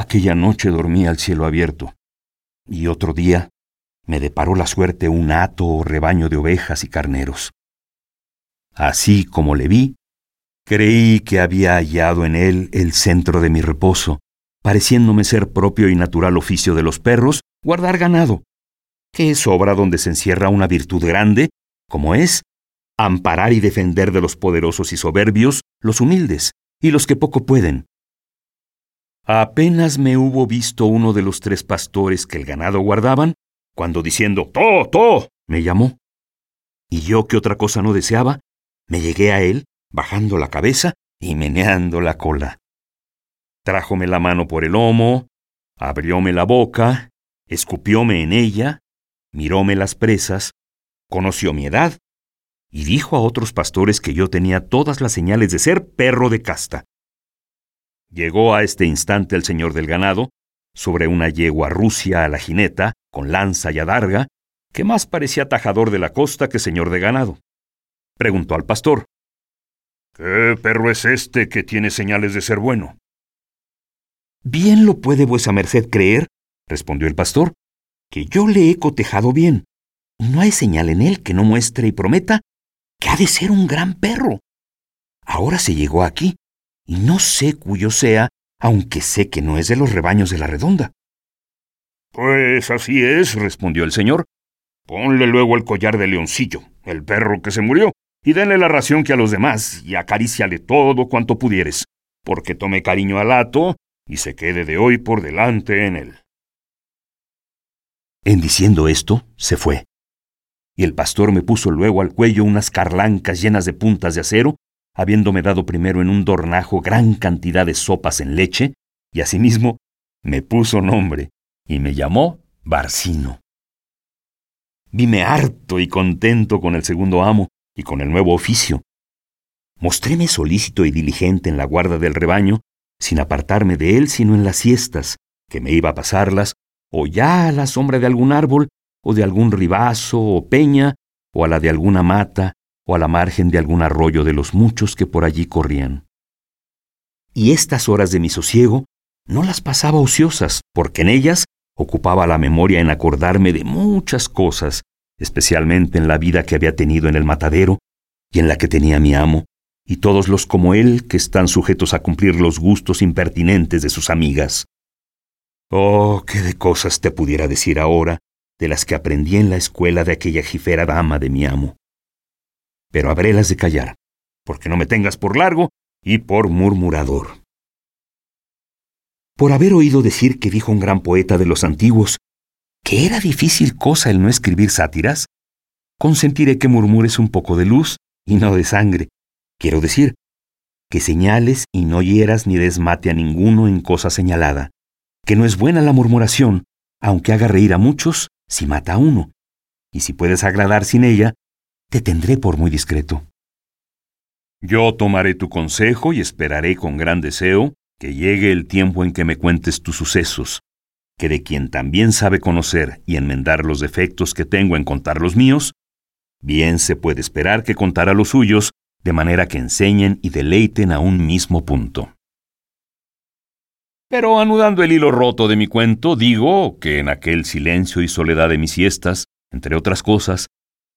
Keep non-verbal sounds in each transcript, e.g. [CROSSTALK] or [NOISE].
Aquella noche dormí al cielo abierto, y otro día me deparó la suerte un hato o rebaño de ovejas y carneros. Así como le vi, creí que había hallado en él el centro de mi reposo, pareciéndome ser propio y natural oficio de los perros guardar ganado, que es obra donde se encierra una virtud grande, como es amparar y defender de los poderosos y soberbios los humildes y los que poco pueden. Apenas me hubo visto uno de los tres pastores que el ganado guardaban, cuando diciendo ¡To, to! me llamó. Y yo que otra cosa no deseaba, me llegué a él, bajando la cabeza y meneando la cola. Trájome la mano por el lomo, abrióme la boca, escupióme en ella, miróme las presas, conoció mi edad y dijo a otros pastores que yo tenía todas las señales de ser perro de casta. Llegó a este instante el señor del ganado, sobre una yegua rusia a la jineta, con lanza y adarga, que más parecía tajador de la costa que señor de ganado. Preguntó al pastor, ¿Qué perro es este que tiene señales de ser bueno? Bien lo puede vuesa merced creer, respondió el pastor, que yo le he cotejado bien, no hay señal en él que no muestre y prometa que ha de ser un gran perro. Ahora se llegó aquí, y no sé cuyo sea, aunque sé que no es de los rebaños de la redonda. Pues así es, respondió el señor. Ponle luego el collar de leoncillo, el perro que se murió, y denle la ración que a los demás, y acaríciale todo cuanto pudieres, porque tome cariño al hato y se quede de hoy por delante en él. En diciendo esto, se fue. Y el pastor me puso luego al cuello unas carlancas llenas de puntas de acero, habiéndome dado primero en un dornajo gran cantidad de sopas en leche, y asimismo me puso nombre, y me llamó Barcino. Vime harto y contento con el segundo amo y con el nuevo oficio. Mostréme solícito y diligente en la guarda del rebaño, sin apartarme de él sino en las siestas, que me iba a pasarlas, o ya a la sombra de algún árbol, o de algún ribazo o peña, o a la de alguna mata, o a la margen de algún arroyo de los muchos que por allí corrían. Y estas horas de mi sosiego no las pasaba ociosas, porque en ellas ocupaba la memoria en acordarme de muchas cosas, especialmente en la vida que había tenido en el matadero y en la que tenía mi amo, y todos los como él que están sujetos a cumplir los gustos impertinentes de sus amigas. Oh, qué de cosas te pudiera decir ahora, de las que aprendí en la escuela de aquella jifera dama de mi amo. Pero habrélas de callar, porque no me tengas por largo y por murmurador. Por haber oído decir que dijo un gran poeta de los antiguos que era difícil cosa el no escribir sátiras, consentiré que murmures un poco de luz y no de sangre, Quiero decir, que señales y no hieras ni desmate a ninguno en cosa señalada, que no es buena la murmuración, aunque haga reír a muchos, si mata a uno, y si puedes agradar sin ella, te tendré por muy discreto. Yo tomaré tu consejo y esperaré con gran deseo que llegue el tiempo en que me cuentes tus sucesos, que de quien también sabe conocer y enmendar los defectos que tengo en contar los míos, bien se puede esperar que contara los suyos de manera que enseñen y deleiten a un mismo punto. Pero anudando el hilo roto de mi cuento, digo que en aquel silencio y soledad de mis siestas, entre otras cosas,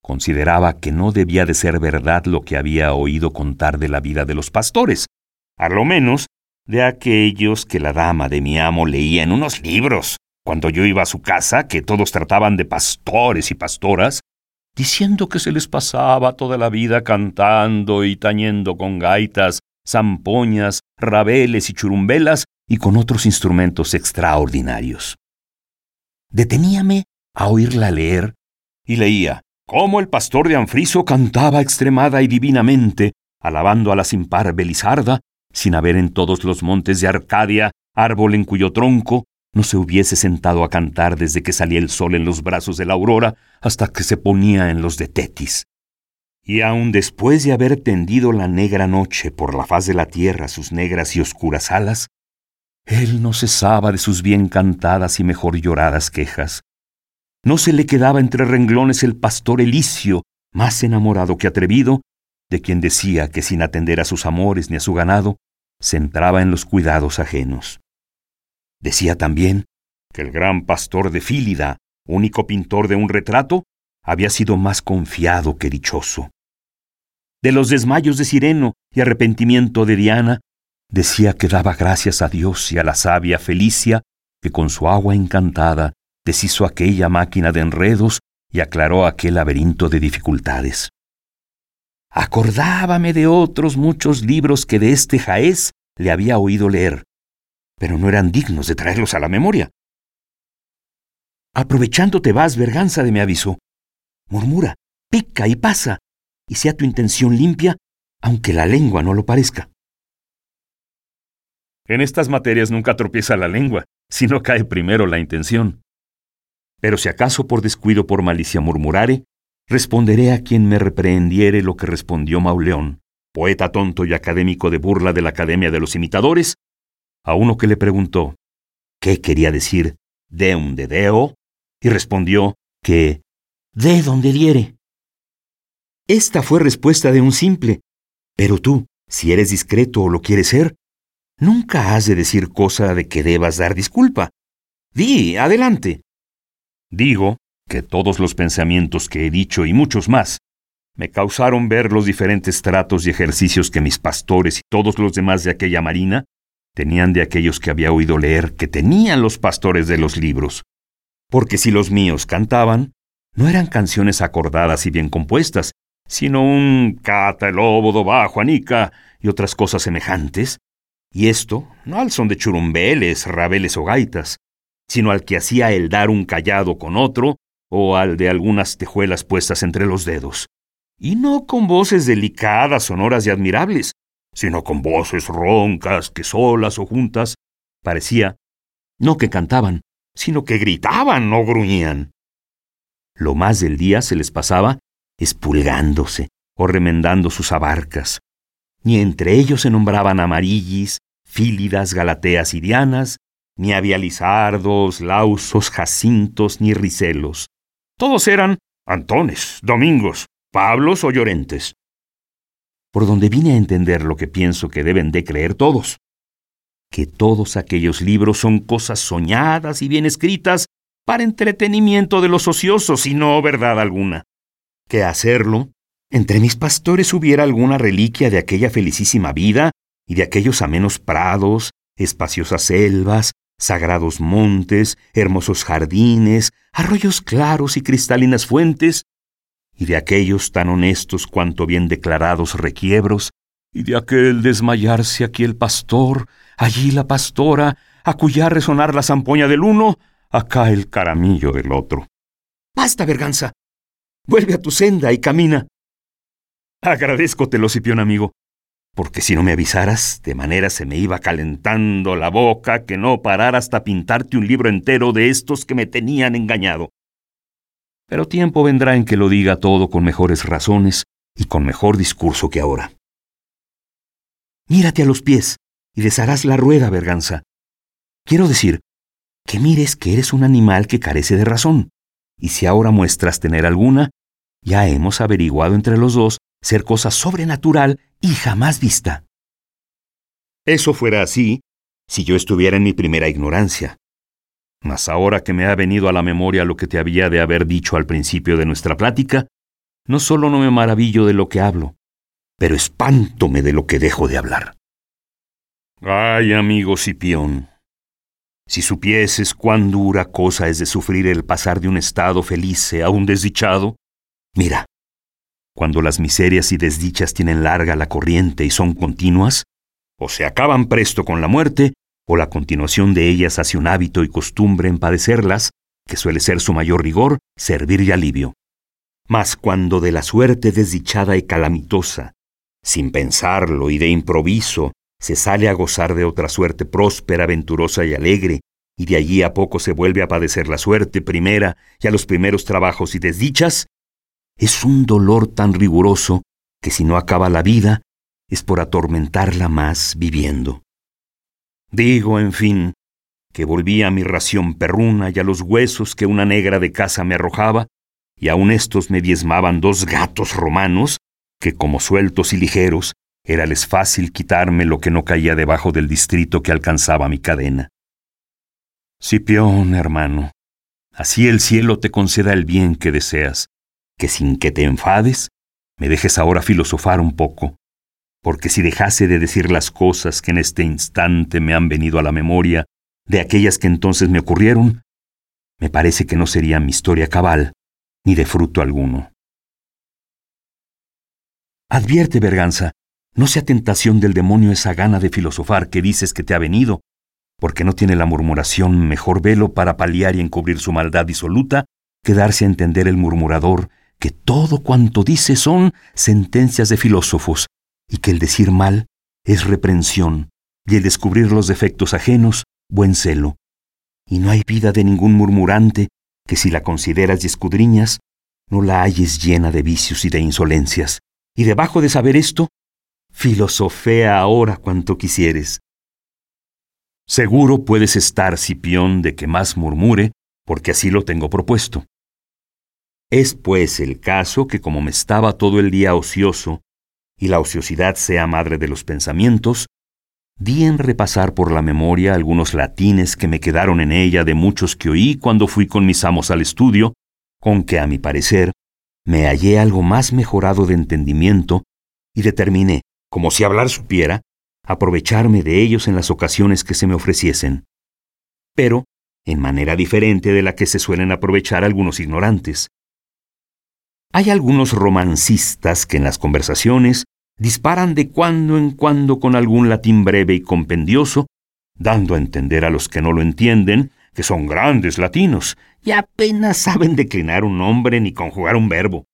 consideraba que no debía de ser verdad lo que había oído contar de la vida de los pastores, a lo menos de aquellos que la dama de mi amo leía en unos libros, cuando yo iba a su casa, que todos trataban de pastores y pastoras, diciendo que se les pasaba toda la vida cantando y tañendo con gaitas, zampoñas, rabeles y churumbelas y con otros instrumentos extraordinarios. Deteníame a oírla leer y leía cómo el pastor de Anfriso cantaba extremada y divinamente, alabando a la sin par Belizarda, sin haber en todos los montes de Arcadia árbol en cuyo tronco no se hubiese sentado a cantar desde que salía el sol en los brazos de la aurora hasta que se ponía en los de Tetis. Y aun después de haber tendido la negra noche por la faz de la tierra sus negras y oscuras alas, él no cesaba de sus bien cantadas y mejor lloradas quejas. No se le quedaba entre renglones el pastor Elicio, más enamorado que atrevido, de quien decía que sin atender a sus amores ni a su ganado, se entraba en los cuidados ajenos. Decía también que el gran pastor de Fílida, único pintor de un retrato, había sido más confiado que dichoso. De los desmayos de Sireno y arrepentimiento de Diana, decía que daba gracias a Dios y a la sabia Felicia, que con su agua encantada deshizo aquella máquina de enredos y aclaró aquel laberinto de dificultades. Acordábame de otros muchos libros que de este Jaez le había oído leer, pero no eran dignos de traerlos a la memoria. Aprovechándote vas, verganza de mi aviso. Murmura, pica y pasa, y sea tu intención limpia, aunque la lengua no lo parezca. En estas materias nunca tropieza la lengua, sino cae primero la intención. Pero si acaso por descuido por malicia murmurare, responderé a quien me reprehendiere lo que respondió Mauleón, poeta tonto y académico de burla de la Academia de los Imitadores, a uno que le preguntó qué quería decir deum de deo, y respondió que de donde diere. Esta fue respuesta de un simple, pero tú, si eres discreto o lo quieres ser, nunca has de decir cosa de que debas dar disculpa. Di, adelante. Digo que todos los pensamientos que he dicho y muchos más me causaron ver los diferentes tratos y ejercicios que mis pastores y todos los demás de aquella marina tenían de aquellos que había oído leer que tenían los pastores de los libros. Porque si los míos cantaban, no eran canciones acordadas y bien compuestas, sino un cata el óbodo bajo anica y otras cosas semejantes, y esto no al son de churumbeles, rabeles o gaitas, sino al que hacía el dar un callado con otro, o al de algunas tejuelas puestas entre los dedos. Y no con voces delicadas, sonoras y admirables, sino con voces roncas que solas o juntas parecía no que cantaban, sino que gritaban o gruñían. Lo más del día se les pasaba espulgándose o remendando sus abarcas. Ni entre ellos se nombraban amarillis, fílidas, galateas y dianas, ni había lizardos, lausos, jacintos, ni ricelos. Todos eran Antones, Domingos, Pablos o Llorentes. Por donde vine a entender lo que pienso que deben de creer todos, que todos aquellos libros son cosas soñadas y bien escritas para entretenimiento de los ociosos y no verdad alguna. Que hacerlo, entre mis pastores hubiera alguna reliquia de aquella felicísima vida y de aquellos amenos prados, espaciosas selvas, sagrados montes, hermosos jardines, arroyos claros y cristalinas fuentes, y de aquellos tan honestos cuanto bien declarados requiebros, y de aquel desmayarse aquí el pastor, allí la pastora, acullá resonar la zampoña del uno, acá el caramillo del otro. Basta, Berganza. Vuelve a tu senda y camina. Agradezcotelo, Cipión amigo, porque si no me avisaras, de manera se me iba calentando la boca que no parara hasta pintarte un libro entero de estos que me tenían engañado. Pero tiempo vendrá en que lo diga todo con mejores razones y con mejor discurso que ahora. Mírate a los pies y desharás la rueda, Berganza. Quiero decir, que mires que eres un animal que carece de razón, y si ahora muestras tener alguna, ya hemos averiguado entre los dos ser cosa sobrenatural y jamás vista. Eso fuera así si yo estuviera en mi primera ignorancia. Mas ahora que me ha venido a la memoria lo que te había de haber dicho al principio de nuestra plática, no solo no me maravillo de lo que hablo, pero espántome de lo que dejo de hablar. Ay, amigo Cipión, si supieses cuán dura cosa es de sufrir el pasar de un estado feliz a un desdichado, mira, cuando las miserias y desdichas tienen larga la corriente y son continuas, o se acaban presto con la muerte, o la continuación de ellas hace un hábito y costumbre en padecerlas, que suele ser su mayor rigor, servir y alivio. Mas cuando de la suerte desdichada y calamitosa, sin pensarlo y de improviso, se sale a gozar de otra suerte próspera, venturosa y alegre, y de allí a poco se vuelve a padecer la suerte primera y a los primeros trabajos y desdichas, es un dolor tan riguroso que si no acaba la vida, es por atormentarla más viviendo. Digo, en fin, que volví a mi ración perruna y a los huesos que una negra de casa me arrojaba, y aun estos me diezmaban dos gatos romanos, que como sueltos y ligeros, érales fácil quitarme lo que no caía debajo del distrito que alcanzaba mi cadena. Cipión, hermano, así el cielo te conceda el bien que deseas, que sin que te enfades, me dejes ahora filosofar un poco, porque si dejase de decir las cosas que en este instante me han venido a la memoria, de aquellas que entonces me ocurrieron, me parece que no sería mi historia cabal, ni de fruto alguno. Advierte, Berganza, no sea tentación del demonio esa gana de filosofar que dices que te ha venido, porque no tiene la murmuración mejor velo para paliar y encubrir su maldad disoluta que darse a entender el murmurador que todo cuanto dice son sentencias de filósofos, y que el decir mal es reprensión, y el descubrir los defectos ajenos, buen celo. Y no hay vida de ningún murmurante que si la consideras y escudriñas, no la halles llena de vicios y de insolencias. Y debajo de saber esto, filosofea ahora cuanto quisieres. Seguro puedes estar, Cipión, de que más murmure, porque así lo tengo propuesto. Es pues el caso que como me estaba todo el día ocioso, y la ociosidad sea madre de los pensamientos, di en repasar por la memoria algunos latines que me quedaron en ella de muchos que oí cuando fui con mis amos al estudio, con que a mi parecer me hallé algo más mejorado de entendimiento y determiné, como si hablar supiera, aprovecharme de ellos en las ocasiones que se me ofreciesen. Pero en manera diferente de la que se suelen aprovechar algunos ignorantes. Hay algunos romancistas que en las conversaciones disparan de cuando en cuando con algún latín breve y compendioso, dando a entender a los que no lo entienden que son grandes latinos y apenas saben declinar un nombre ni conjugar un verbo.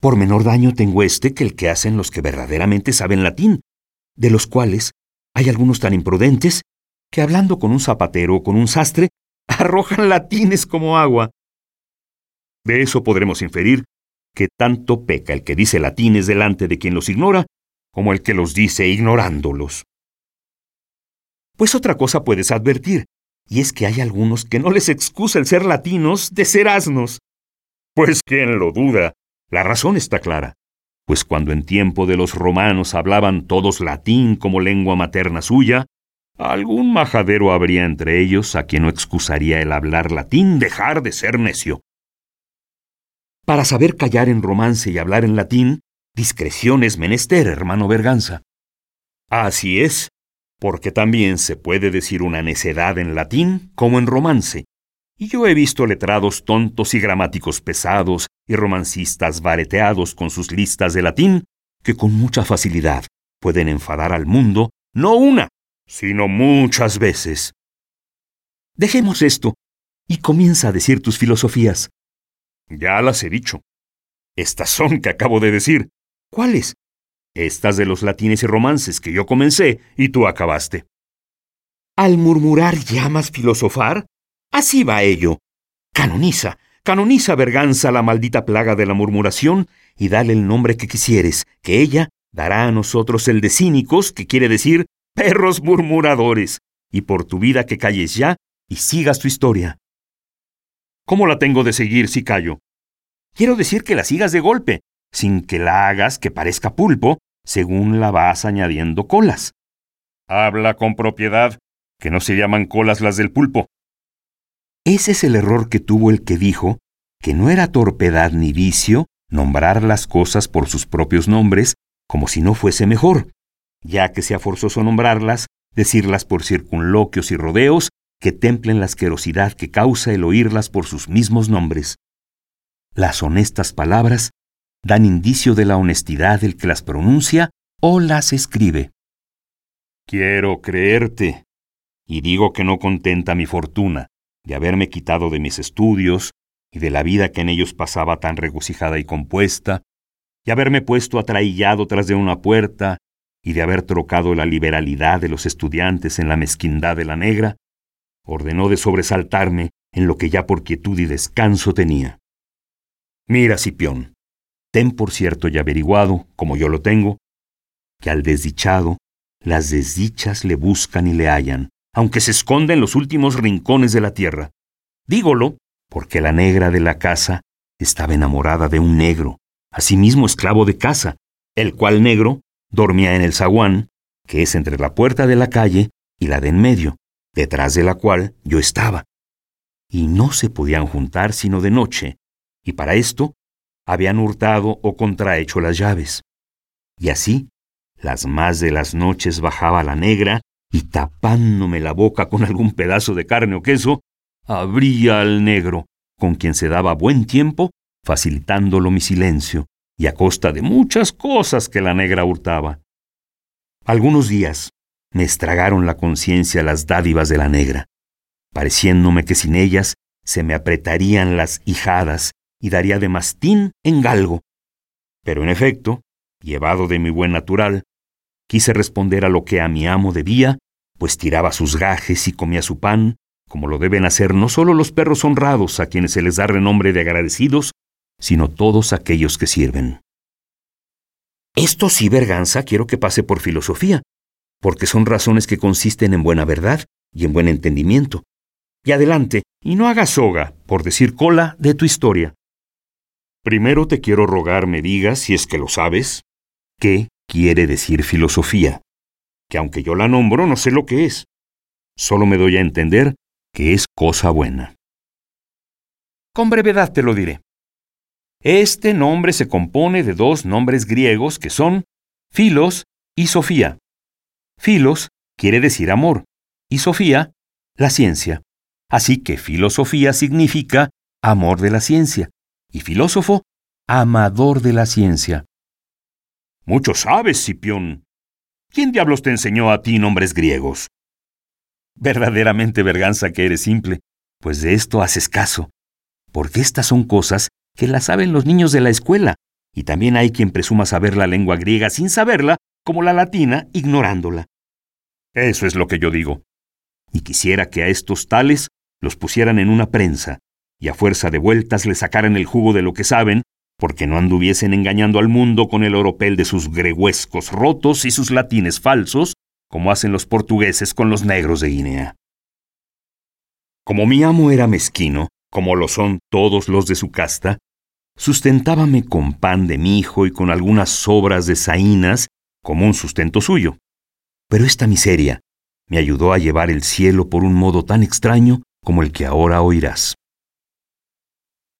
Por menor daño tengo este que el que hacen los que verdaderamente saben latín, de los cuales hay algunos tan imprudentes que hablando con un zapatero o con un sastre, [LAUGHS] arrojan latines como agua. De eso podremos inferir que tanto peca el que dice latines delante de quien los ignora, como el que los dice ignorándolos. Pues otra cosa puedes advertir, y es que hay algunos que no les excusa el ser latinos de ser asnos. Pues quién lo duda, la razón está clara pues cuando en tiempo de los romanos hablaban todos latín como lengua materna suya, algún majadero habría entre ellos a quien no excusaría el hablar latín dejar de ser necio. Para saber callar en romance y hablar en latín, discreción es menester, hermano Berganza. Así es, porque también se puede decir una necedad en latín como en romance, y yo he visto letrados tontos y gramáticos pesados y romancistas vareteados con sus listas de latín que con mucha facilidad pueden enfadar al mundo no una, sino muchas veces. Dejemos esto y comienza a decir tus filosofías. Ya las he dicho. Estas son que acabo de decir. ¿Cuáles? Estas de los latines y romances que yo comencé y tú acabaste. ¿Al murmurar llamas filosofar? Así va ello. Canoniza, canoniza Berganza la maldita plaga de la murmuración y dale el nombre que quisieres, que ella dará a nosotros el de cínicos, que quiere decir perros murmuradores, y por tu vida que calles ya y sigas tu historia. ¿Cómo la tengo de seguir si callo? Quiero decir que la sigas de golpe, sin que la hagas que parezca pulpo, según la vas añadiendo colas. Habla con propiedad, que no se llaman colas las del pulpo, ese es el error que tuvo el que dijo que no era torpedad ni vicio nombrar las cosas por sus propios nombres como si no fuese mejor, ya que sea forzoso nombrarlas, decirlas por circunloquios y rodeos que templen la asquerosidad que causa el oírlas por sus mismos nombres. Las honestas palabras dan indicio de la honestidad del que las pronuncia o las escribe. Quiero creerte, y digo que no contenta mi fortuna, de haberme quitado de mis estudios y de la vida que en ellos pasaba tan regocijada y compuesta, y haberme puesto atraillado tras de una puerta, y de haber trocado la liberalidad de los estudiantes en la mezquindad de la negra, ordenó de sobresaltarme en lo que ya por quietud y descanso tenía. Mira, Cipión, ten por cierto y averiguado, como yo lo tengo, que al desdichado las desdichas le buscan y le hallan, aunque se esconda en los últimos rincones de la tierra. Dígolo porque la negra de la casa estaba enamorada de un negro, asimismo esclavo de casa, el cual negro dormía en el zaguán, que es entre la puerta de la calle y la de en medio, detrás de la cual yo estaba. Y no se podían juntar sino de noche, y para esto habían hurtado o contrahecho las llaves. Y así, las más de las noches bajaba la negra y tapándome la boca con algún pedazo de carne o queso, abría al negro, con quien se daba buen tiempo, facilitándolo mi silencio, y a costa de muchas cosas que la negra hurtaba. Algunos días me estragaron la conciencia las dádivas de la negra, pareciéndome que sin ellas se me apretarían las hijadas y daría de mastín en galgo. Pero en efecto, llevado de mi buen natural, quise responder a lo que a mi amo debía, pues tiraba sus gajes y comía su pan, como lo deben hacer no solo los perros honrados a quienes se les da renombre de agradecidos, sino todos aquellos que sirven. Esto sí, Berganza, quiero que pase por filosofía, porque son razones que consisten en buena verdad y en buen entendimiento. Y adelante, y no hagas soga, por decir cola, de tu historia. Primero te quiero rogar me digas, si es que lo sabes, qué quiere decir filosofía, que aunque yo la nombro no sé lo que es. Solo me doy a entender que es cosa buena. Con brevedad te lo diré. Este nombre se compone de dos nombres griegos que son Filos y Sofía. Filos quiere decir amor y Sofía, la ciencia. Así que filosofía significa amor de la ciencia y filósofo, amador de la ciencia. Mucho sabes, Cipión. ¿Quién diablos te enseñó a ti nombres griegos? Verdaderamente, Berganza, que eres simple, pues de esto haces caso, porque estas son cosas que la saben los niños de la escuela, y también hay quien presuma saber la lengua griega sin saberla, como la latina, ignorándola. Eso es lo que yo digo. Y quisiera que a estos tales los pusieran en una prensa, y a fuerza de vueltas le sacaran el jugo de lo que saben, porque no anduviesen engañando al mundo con el oropel de sus greguescos rotos y sus latines falsos, como hacen los portugueses con los negros de Guinea. Como mi amo era mezquino, como lo son todos los de su casta, sustentábame con pan de mi hijo y con algunas sobras de saínas como un sustento suyo. Pero esta miseria me ayudó a llevar el cielo por un modo tan extraño como el que ahora oirás.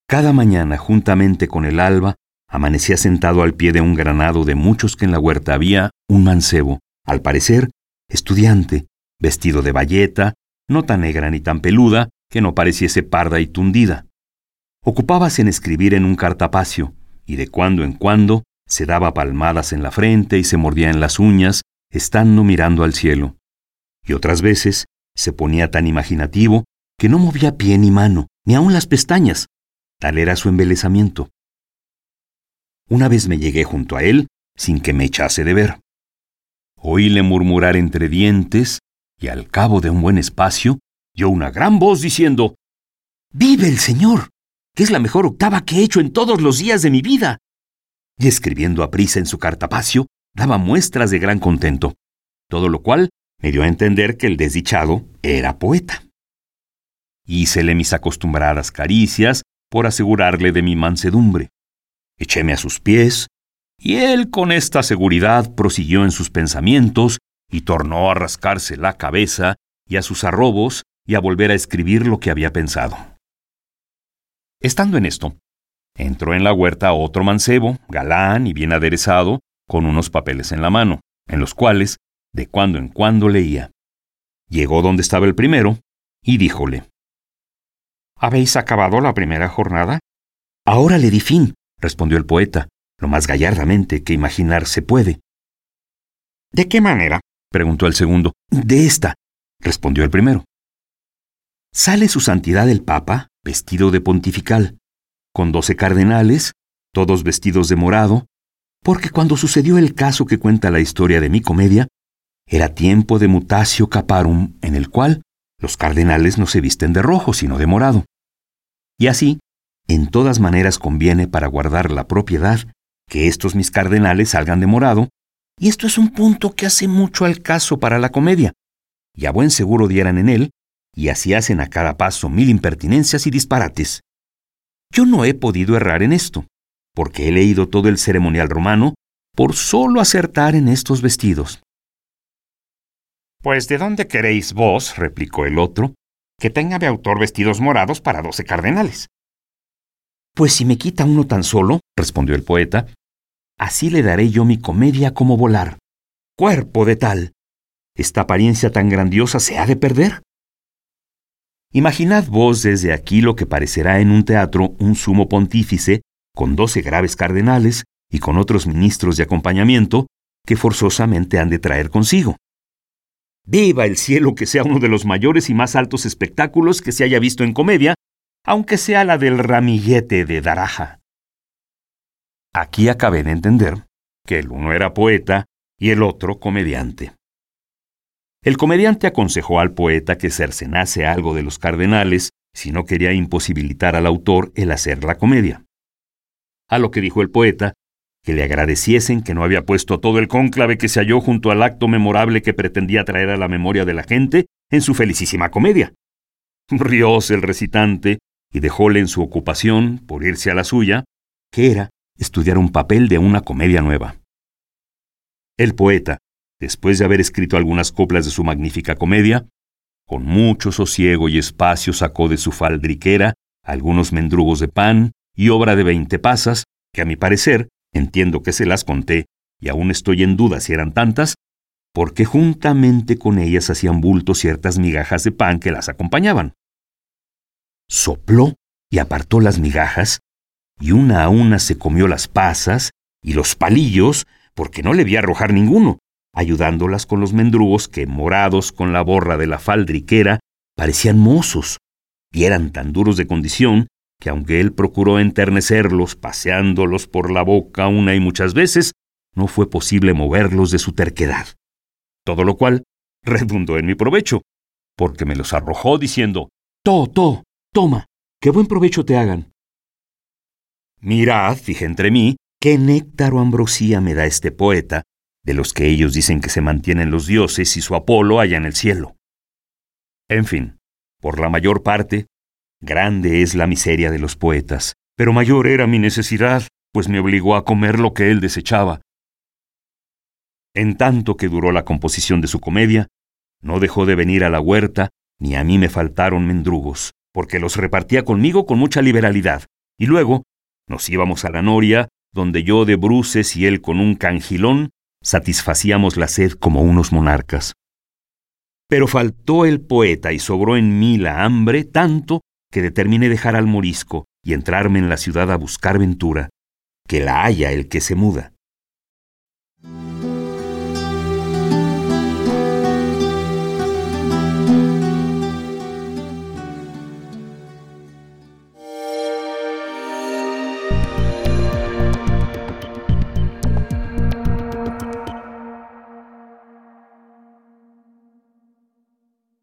Cada mañana, juntamente con el alba, amanecía sentado al pie de un granado de muchos que en la huerta había un mancebo, al parecer, estudiante, vestido de bayeta, no tan negra ni tan peluda, que no pareciese parda y tundida. Ocupábase en escribir en un cartapacio, y de cuando en cuando se daba palmadas en la frente y se mordía en las uñas, estando mirando al cielo. Y otras veces se ponía tan imaginativo que no movía pie ni mano, ni aun las pestañas. Tal era su embelezamiento. Una vez me llegué junto a él sin que me echase de ver. Oíle murmurar entre dientes y al cabo de un buen espacio oyó una gran voz diciendo, ¡Vive el Señor! que es la mejor octava que he hecho en todos los días de mi vida. Y escribiendo a prisa en su cartapacio, daba muestras de gran contento, todo lo cual me dio a entender que el desdichado era poeta. Hícele mis acostumbradas caricias por asegurarle de mi mansedumbre. Echéme a sus pies, y él con esta seguridad prosiguió en sus pensamientos y tornó a rascarse la cabeza y a sus arrobos y a volver a escribir lo que había pensado. Estando en esto, entró en la huerta otro mancebo, galán y bien aderezado, con unos papeles en la mano, en los cuales, de cuando en cuando leía. Llegó donde estaba el primero, y díjole, ¿Habéis acabado la primera jornada? Ahora le di fin, respondió el poeta, lo más gallardamente que imaginar se puede. ¿De qué manera? preguntó el segundo. De esta, respondió el primero. Sale su santidad el Papa, vestido de pontifical, con doce cardenales, todos vestidos de morado, porque cuando sucedió el caso que cuenta la historia de mi comedia, era tiempo de mutatio caparum, en el cual los cardenales no se visten de rojo, sino de morado. Y así, en todas maneras conviene para guardar la propiedad que estos mis cardenales salgan de morado, y esto es un punto que hace mucho al caso para la comedia, y a buen seguro dieran en él y así hacen a cada paso mil impertinencias y disparates. Yo no he podido errar en esto, porque he leído todo el ceremonial romano por solo acertar en estos vestidos. Pues ¿de dónde queréis vos, replicó el otro, que tenga de autor vestidos morados para doce cardenales? Pues si me quita uno tan solo, respondió el poeta, así le daré yo mi comedia como volar. Cuerpo de tal. ¿Esta apariencia tan grandiosa se ha de perder? Imaginad vos desde aquí lo que parecerá en un teatro un sumo pontífice con doce graves cardenales y con otros ministros de acompañamiento que forzosamente han de traer consigo. Viva el cielo que sea uno de los mayores y más altos espectáculos que se haya visto en comedia, aunque sea la del ramillete de Daraja. Aquí acabé de entender que el uno era poeta y el otro comediante. El comediante aconsejó al poeta que cercenase algo de los cardenales si no quería imposibilitar al autor el hacer la comedia. A lo que dijo el poeta, que le agradeciesen que no había puesto todo el cónclave que se halló junto al acto memorable que pretendía traer a la memoria de la gente en su felicísima comedia. Rióse el recitante y dejóle en su ocupación, por irse a la suya, que era estudiar un papel de una comedia nueva. El poeta, después de haber escrito algunas coplas de su magnífica comedia, con mucho sosiego y espacio sacó de su faldriquera algunos mendrugos de pan y obra de veinte pasas, que a mi parecer, entiendo que se las conté, y aún estoy en duda si eran tantas, porque juntamente con ellas hacían bulto ciertas migajas de pan que las acompañaban. Sopló y apartó las migajas, y una a una se comió las pasas y los palillos, porque no le vi arrojar ninguno, ayudándolas con los mendrugos que, morados con la borra de la faldriquera, parecían mozos, y eran tan duros de condición que aunque él procuró enternecerlos paseándolos por la boca una y muchas veces, no fue posible moverlos de su terquedad. Todo lo cual [LAUGHS] redundó en mi provecho, porque me los arrojó diciendo, To, to, toma, que buen provecho te hagan. Mirad, dije entre mí, qué néctar o ambrosía me da este poeta, de los que ellos dicen que se mantienen los dioses y su Apolo allá en el cielo. En fin, por la mayor parte, grande es la miseria de los poetas, pero mayor era mi necesidad, pues me obligó a comer lo que él desechaba. En tanto que duró la composición de su comedia, no dejó de venir a la huerta, ni a mí me faltaron mendrugos, porque los repartía conmigo con mucha liberalidad, y luego nos íbamos a la noria, donde yo de bruces y él con un cangilón satisfacíamos la sed como unos monarcas. Pero faltó el poeta y sobró en mí la hambre tanto que determiné dejar al morisco y entrarme en la ciudad a buscar ventura, que la haya el que se muda.